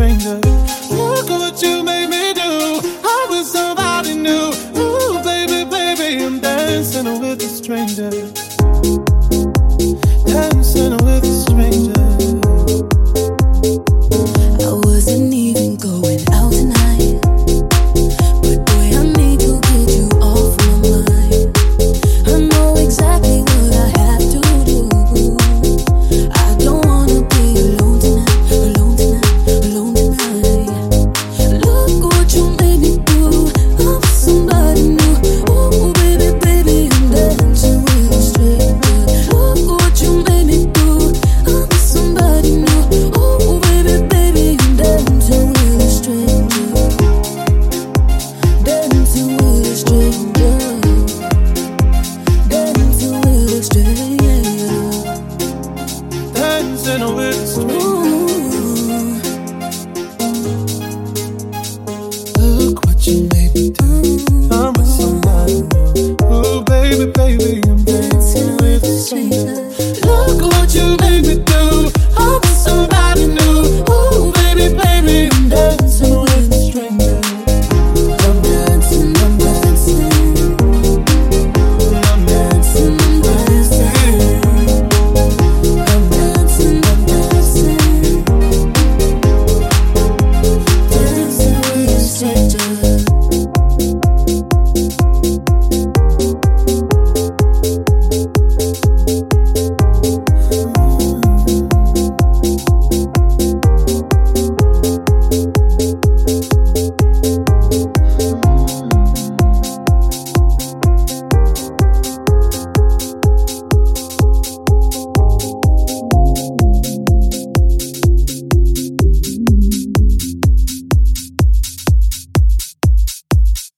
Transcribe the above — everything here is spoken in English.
fingers